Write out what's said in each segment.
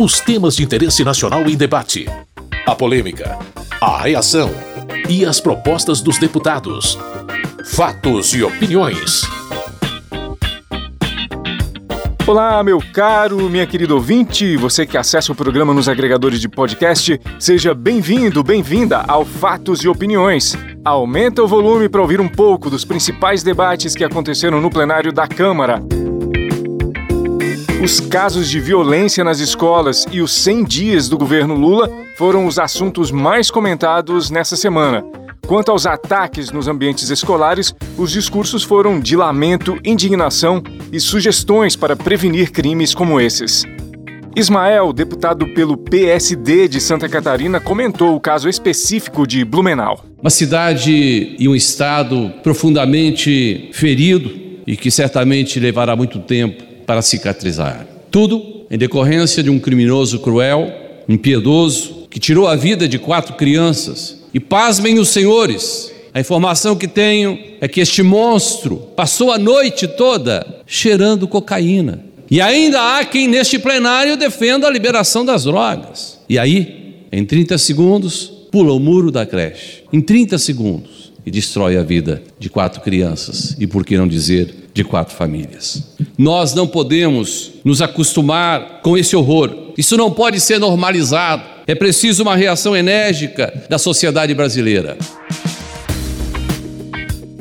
Os temas de interesse nacional em debate. A polêmica. A reação. E as propostas dos deputados. Fatos e opiniões. Olá, meu caro, minha querida ouvinte, você que acessa o programa nos agregadores de podcast, seja bem-vindo, bem-vinda ao Fatos e Opiniões. Aumenta o volume para ouvir um pouco dos principais debates que aconteceram no plenário da Câmara. Os casos de violência nas escolas e os 100 dias do governo Lula foram os assuntos mais comentados nessa semana. Quanto aos ataques nos ambientes escolares, os discursos foram de lamento, indignação e sugestões para prevenir crimes como esses. Ismael, deputado pelo PSD de Santa Catarina, comentou o caso específico de Blumenau. Uma cidade e um estado profundamente ferido e que certamente levará muito tempo para cicatrizar. Tudo em decorrência de um criminoso cruel, impiedoso, que tirou a vida de quatro crianças e pasmem os senhores, a informação que tenho é que este monstro passou a noite toda cheirando cocaína. E ainda há quem neste plenário defenda a liberação das drogas. E aí, em 30 segundos, pula o muro da creche. Em 30 segundos. E destrói a vida de quatro crianças. E por que não dizer de quatro famílias? Nós não podemos nos acostumar com esse horror. Isso não pode ser normalizado. É preciso uma reação enérgica da sociedade brasileira.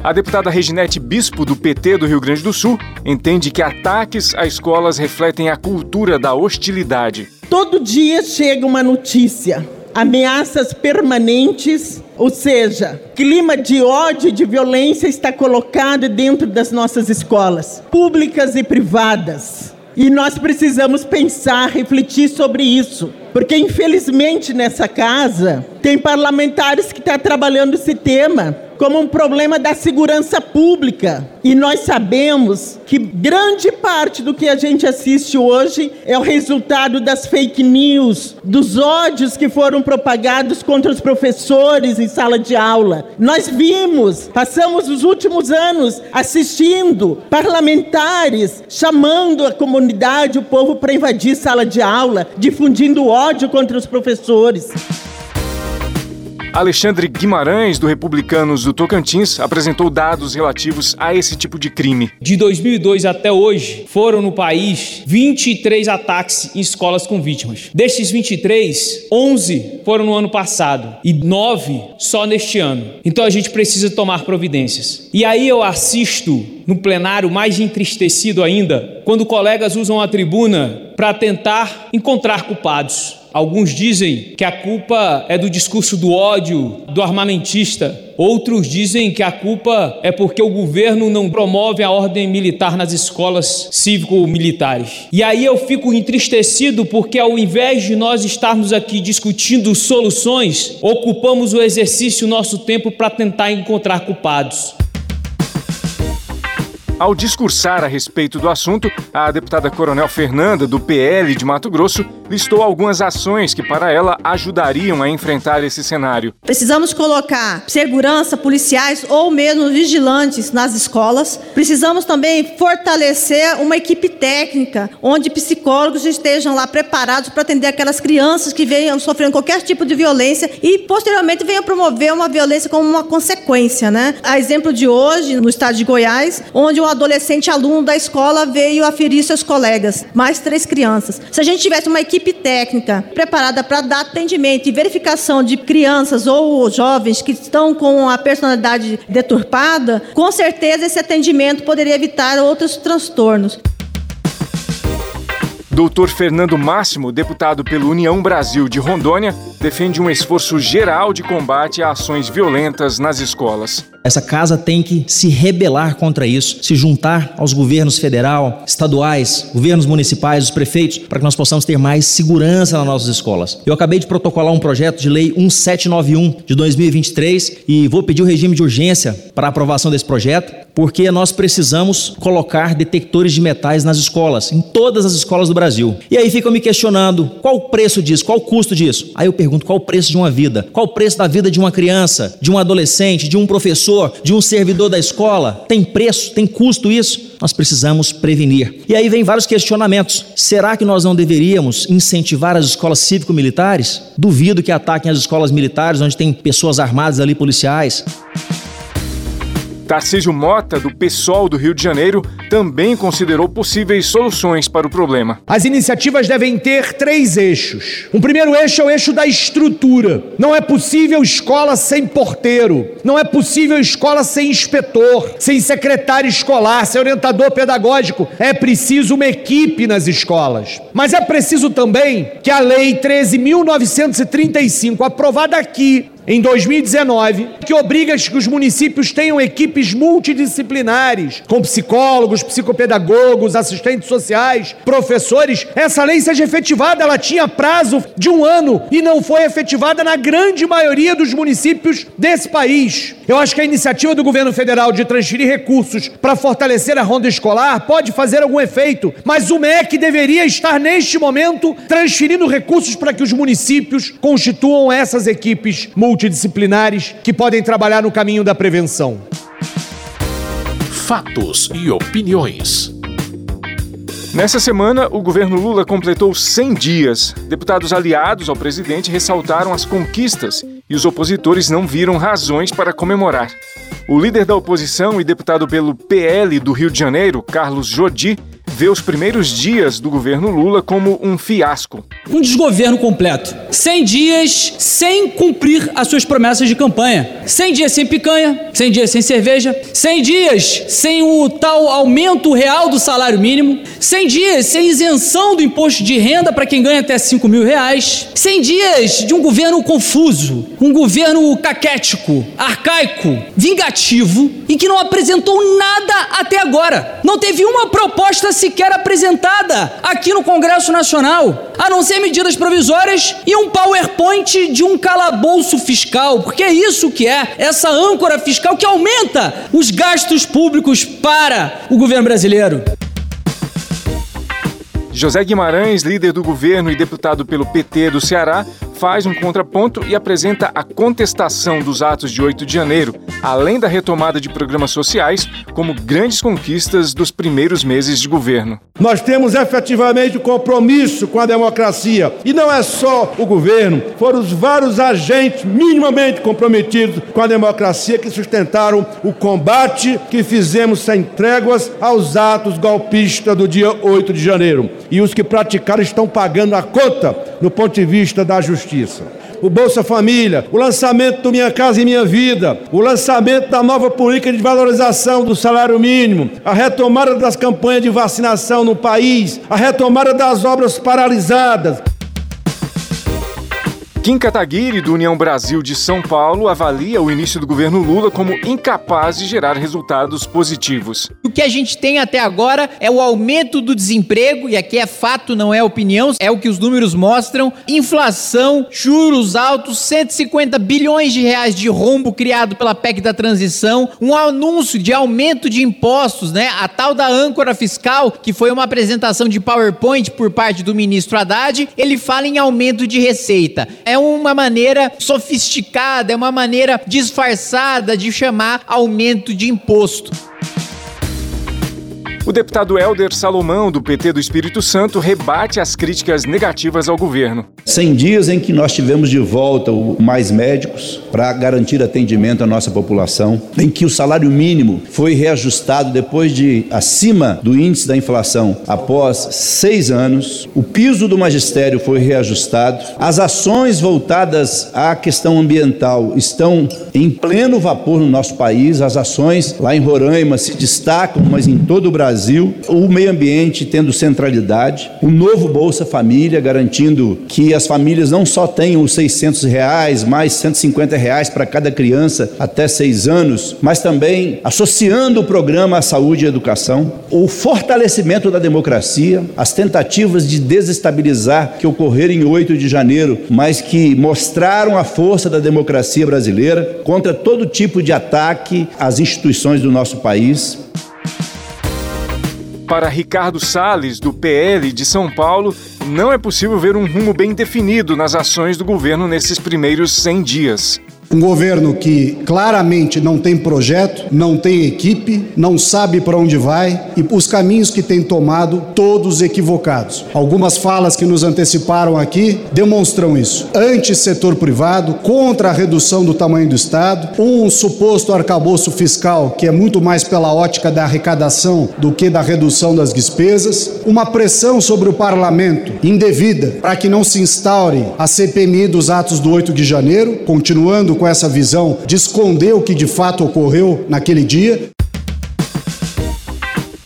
A deputada Reginete Bispo, do PT do Rio Grande do Sul, entende que ataques a escolas refletem a cultura da hostilidade. Todo dia chega uma notícia, ameaças permanentes, ou seja, clima de ódio e de violência está colocado dentro das nossas escolas, públicas e privadas. E nós precisamos pensar, refletir sobre isso. Porque, infelizmente, nessa casa, tem parlamentares que estão tá trabalhando esse tema como um problema da segurança pública. E nós sabemos que grande parte do que a gente assiste hoje é o resultado das fake news, dos ódios que foram propagados contra os professores em sala de aula. Nós vimos, passamos os últimos anos assistindo parlamentares chamando a comunidade, o povo para invadir sala de aula, difundindo ódio contra os professores. Alexandre Guimarães, do Republicanos do Tocantins, apresentou dados relativos a esse tipo de crime. De 2002 até hoje, foram no país 23 ataques em escolas com vítimas. Destes 23, 11 foram no ano passado e 9 só neste ano. Então a gente precisa tomar providências. E aí eu assisto no plenário mais entristecido ainda, quando colegas usam a tribuna para tentar encontrar culpados. Alguns dizem que a culpa é do discurso do ódio, do armamentista. Outros dizem que a culpa é porque o governo não promove a ordem militar nas escolas cívico-militares. E aí eu fico entristecido porque, ao invés de nós estarmos aqui discutindo soluções, ocupamos o exercício nosso tempo para tentar encontrar culpados. Ao discursar a respeito do assunto, a deputada Coronel Fernanda, do PL de Mato Grosso, listou algumas ações que, para ela, ajudariam a enfrentar esse cenário. Precisamos colocar segurança, policiais ou mesmo vigilantes nas escolas. Precisamos também fortalecer uma equipe técnica, onde psicólogos estejam lá preparados para atender aquelas crianças que venham sofrendo qualquer tipo de violência e, posteriormente, venham promover uma violência como uma consequência. Né? A exemplo de hoje, no estado de Goiás, onde um adolescente aluno da escola veio aferir seus colegas, mais três crianças. Se a gente tivesse uma equipe técnica preparada para dar atendimento e verificação de crianças ou jovens que estão com a personalidade deturpada, com certeza esse atendimento poderia evitar outros transtornos. Doutor Fernando Máximo, deputado pelo União Brasil de Rondônia, defende um esforço geral de combate a ações violentas nas escolas. Essa casa tem que se rebelar contra isso, se juntar aos governos federal, estaduais, governos municipais, os prefeitos, para que nós possamos ter mais segurança nas nossas escolas. Eu acabei de protocolar um projeto de lei 1791 de 2023 e vou pedir o regime de urgência para aprovação desse projeto, porque nós precisamos colocar detectores de metais nas escolas, em todas as escolas do Brasil. E aí ficam me questionando qual o preço disso, qual o custo disso. Aí eu pergunto qual o preço de uma vida, qual o preço da vida de uma criança, de um adolescente, de um professor professor, de um servidor da escola? Tem preço, tem custo isso? Nós precisamos prevenir. E aí vem vários questionamentos. Será que nós não deveríamos incentivar as escolas cívico-militares? Duvido que ataquem as escolas militares, onde tem pessoas armadas ali, policiais. Tarcísio Mota, do PSOL do Rio de Janeiro, também considerou possíveis soluções para o problema. As iniciativas devem ter três eixos. O primeiro eixo é o eixo da estrutura. Não é possível escola sem porteiro, não é possível escola sem inspetor, sem secretário escolar, sem orientador pedagógico. É preciso uma equipe nas escolas. Mas é preciso também que a Lei 13.935, aprovada aqui em 2019, que obriga que os municípios tenham equipes multidisciplinares, com psicólogos, psicopedagogos, assistentes sociais, professores. Essa lei seja efetivada, ela tinha prazo de um ano e não foi efetivada na grande maioria dos municípios desse país. Eu acho que a iniciativa do governo federal de transferir recursos para fortalecer a ronda escolar pode fazer algum efeito, mas o MEC deveria estar neste momento transferindo recursos para que os municípios constituam essas equipes multidisciplinares multidisciplinares que podem trabalhar no caminho da prevenção. Fatos e opiniões. Nessa semana, o governo Lula completou 100 dias. Deputados aliados ao presidente ressaltaram as conquistas e os opositores não viram razões para comemorar. O líder da oposição e deputado pelo PL do Rio de Janeiro, Carlos Jodi, vê os primeiros dias do governo Lula como um fiasco. Um desgoverno completo. 100 dias sem cumprir as suas promessas de campanha. 100 dias sem picanha, 100 dias sem cerveja, 100 dias sem o tal aumento real do salário mínimo, 100 dias sem isenção do imposto de renda para quem ganha até 5 mil reais, 100 dias de um governo confuso, um governo caquético, arcaico, vingativo e que não apresentou nada até agora. Não teve uma proposta sequer apresentada aqui no Congresso Nacional, a não ser medidas provisórias e um PowerPoint de um calabouço fiscal, porque é isso que é, essa âncora fiscal que aumenta os gastos públicos para o governo brasileiro. José Guimarães, líder do governo e deputado pelo PT do Ceará, faz um contraponto e apresenta a contestação dos atos de 8 de janeiro, além da retomada de programas sociais, como grandes conquistas dos primeiros meses de governo. Nós temos efetivamente o compromisso com a democracia. E não é só o governo, foram os vários agentes minimamente comprometidos com a democracia que sustentaram o combate que fizemos sem tréguas aos atos golpistas do dia 8 de janeiro. E os que praticaram estão pagando a conta no ponto de vista da justiça o Bolsa Família, o lançamento do Minha Casa e Minha Vida, o lançamento da nova política de valorização do salário mínimo, a retomada das campanhas de vacinação no país, a retomada das obras paralisadas. Kim Kataguiri, do União Brasil de São Paulo, avalia o início do governo Lula como incapaz de gerar resultados positivos. O que a gente tem até agora é o aumento do desemprego, e aqui é fato, não é opinião, é o que os números mostram: inflação, juros altos, 150 bilhões de reais de rombo criado pela PEC da transição, um anúncio de aumento de impostos, né? A tal da âncora fiscal, que foi uma apresentação de PowerPoint por parte do ministro Haddad, ele fala em aumento de receita. É é uma maneira sofisticada, é uma maneira disfarçada de chamar aumento de imposto. O deputado Helder Salomão, do PT do Espírito Santo, rebate as críticas negativas ao governo. 100 dias em que nós tivemos de volta mais médicos para garantir atendimento à nossa população, em que o salário mínimo foi reajustado depois de acima do índice da inflação após seis anos, o piso do magistério foi reajustado, as ações voltadas à questão ambiental estão em pleno vapor no nosso país, as ações lá em Roraima se destacam, mas em todo o Brasil Brasil, o meio ambiente tendo centralidade, o novo Bolsa Família garantindo que as famílias não só tenham os 600 reais, mais 150 reais para cada criança até seis anos, mas também associando o programa à saúde e educação, o fortalecimento da democracia, as tentativas de desestabilizar que ocorreram em 8 de janeiro, mas que mostraram a força da democracia brasileira contra todo tipo de ataque às instituições do nosso país. Para Ricardo Salles, do PL de São Paulo, não é possível ver um rumo bem definido nas ações do governo nesses primeiros 100 dias. Um governo que claramente não tem projeto, não tem equipe, não sabe para onde vai e os caminhos que tem tomado, todos equivocados. Algumas falas que nos anteciparam aqui demonstram isso. Anti-setor privado, contra a redução do tamanho do Estado, um suposto arcabouço fiscal que é muito mais pela ótica da arrecadação do que da redução das despesas, uma pressão sobre o parlamento indevida para que não se instaure a CPMI dos atos do 8 de janeiro, continuando com essa visão de esconder o que de fato ocorreu naquele dia.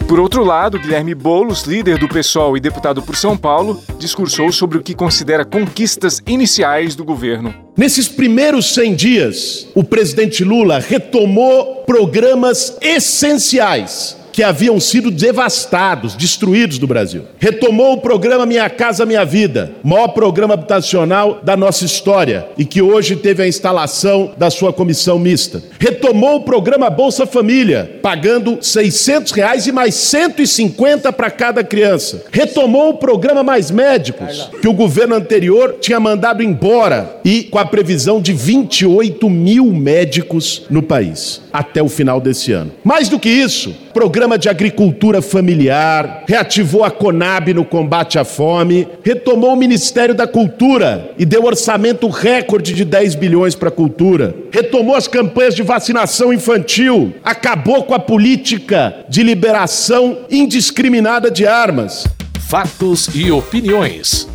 Por outro lado, Guilherme Boulos, líder do PSOL e deputado por São Paulo, discursou sobre o que considera conquistas iniciais do governo. Nesses primeiros 100 dias, o presidente Lula retomou programas essenciais que haviam sido devastados, destruídos no Brasil. Retomou o programa Minha Casa Minha Vida, maior programa habitacional da nossa história e que hoje teve a instalação da sua comissão mista. Retomou o programa Bolsa Família, pagando 600 reais e mais 150 para cada criança. Retomou o programa Mais Médicos, que o governo anterior tinha mandado embora e com a previsão de 28 mil médicos no país até o final desse ano. Mais do que isso, programa de agricultura familiar, reativou a Conab no combate à fome, retomou o Ministério da Cultura e deu orçamento recorde de 10 bilhões para a cultura, retomou as campanhas de vacinação infantil, acabou com a política de liberação indiscriminada de armas. Fatos e opiniões.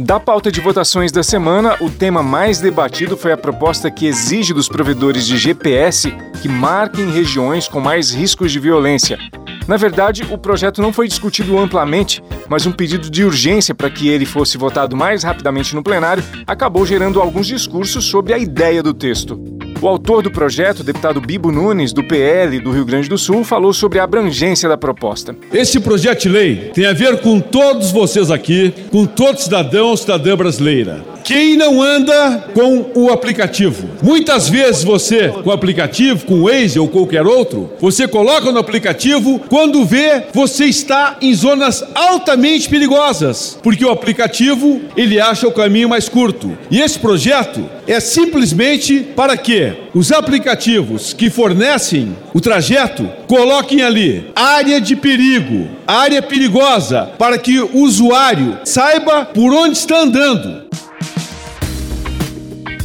Da pauta de votações da semana, o tema mais debatido foi a proposta que exige dos provedores de GPS que marquem regiões com mais riscos de violência. Na verdade, o projeto não foi discutido amplamente, mas um pedido de urgência para que ele fosse votado mais rapidamente no plenário acabou gerando alguns discursos sobre a ideia do texto. O autor do projeto, deputado Bibo Nunes, do PL do Rio Grande do Sul, falou sobre a abrangência da proposta. Esse projeto de lei tem a ver com todos vocês aqui, com todo cidadão ou cidadã brasileira. Quem não anda com o aplicativo? Muitas vezes você, com o aplicativo, com o Waze ou qualquer outro, você coloca no aplicativo, quando vê, você está em zonas altamente perigosas, porque o aplicativo, ele acha o caminho mais curto. E esse projeto é simplesmente para que os aplicativos que fornecem o trajeto coloquem ali área de perigo, área perigosa, para que o usuário saiba por onde está andando.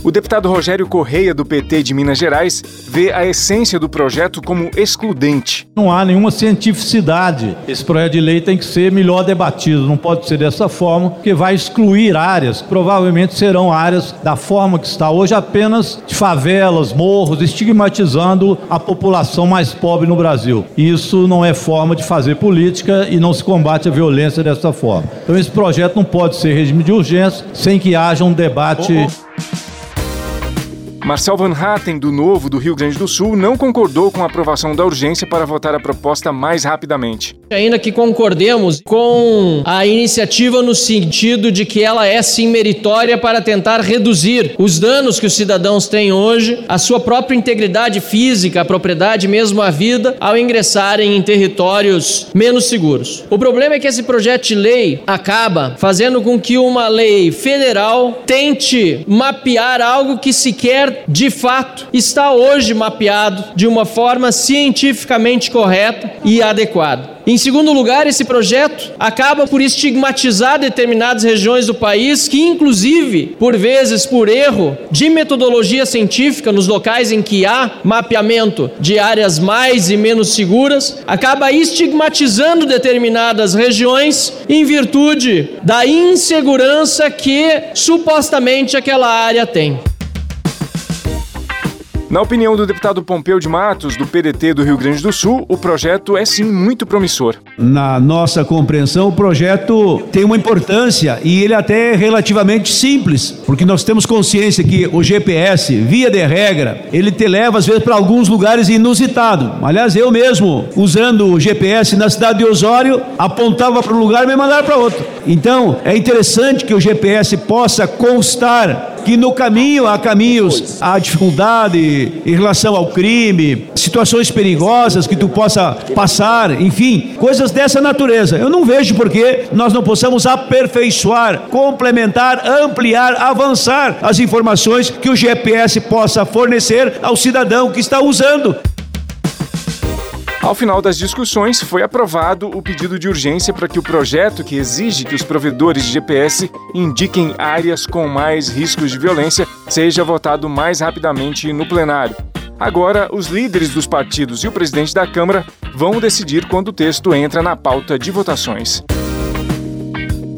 O deputado Rogério Correia, do PT de Minas Gerais, vê a essência do projeto como excludente. Não há nenhuma cientificidade. Esse projeto de lei tem que ser melhor debatido, não pode ser dessa forma, porque vai excluir áreas que provavelmente serão áreas da forma que está hoje, apenas de favelas, morros, estigmatizando a população mais pobre no Brasil. Isso não é forma de fazer política e não se combate a violência dessa forma. Então, esse projeto não pode ser regime de urgência sem que haja um debate. Marcel Van Hatten, do Novo do Rio Grande do Sul, não concordou com a aprovação da urgência para votar a proposta mais rapidamente. Ainda que concordemos com a iniciativa no sentido de que ela é sim meritória para tentar reduzir os danos que os cidadãos têm hoje, a sua própria integridade física, a propriedade, mesmo a vida, ao ingressarem em territórios menos seguros. O problema é que esse projeto de lei acaba fazendo com que uma lei federal tente mapear algo que sequer de fato está hoje mapeado de uma forma cientificamente correta e adequada. Em segundo lugar, esse projeto acaba por estigmatizar determinadas regiões do país que, inclusive, por vezes por erro de metodologia científica nos locais em que há mapeamento de áreas mais e menos seguras, acaba estigmatizando determinadas regiões em virtude da insegurança que supostamente aquela área tem. Na opinião do deputado Pompeu de Matos, do PDT do Rio Grande do Sul, o projeto é sim muito promissor. Na nossa compreensão, o projeto tem uma importância e ele até é relativamente simples, porque nós temos consciência que o GPS, via de regra, ele te leva às vezes para alguns lugares inusitados. Aliás, eu mesmo, usando o GPS na cidade de Osório, apontava para um lugar e me mandava para outro. Então, é interessante que o GPS possa constar que no caminho há caminhos, há dificuldade em relação ao crime, situações perigosas que tu possa passar, enfim, coisas dessa natureza. Eu não vejo por que nós não possamos aperfeiçoar, complementar, ampliar, avançar as informações que o GPS possa fornecer ao cidadão que está usando. Ao final das discussões, foi aprovado o pedido de urgência para que o projeto que exige que os provedores de GPS indiquem áreas com mais riscos de violência seja votado mais rapidamente no plenário. Agora, os líderes dos partidos e o presidente da Câmara vão decidir quando o texto entra na pauta de votações.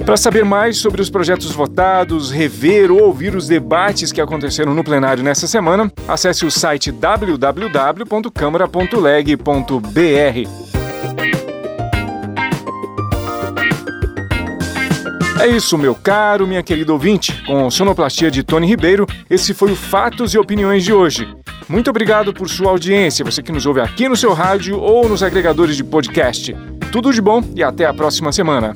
Para saber mais sobre os projetos votados, rever ou ouvir os debates que aconteceram no plenário nessa semana, acesse o site www.câmara.leg.br. É isso, meu caro, minha querida ouvinte. Com sonoplastia de Tony Ribeiro, esse foi o Fatos e Opiniões de hoje. Muito obrigado por sua audiência, você que nos ouve aqui no seu rádio ou nos agregadores de podcast. Tudo de bom e até a próxima semana.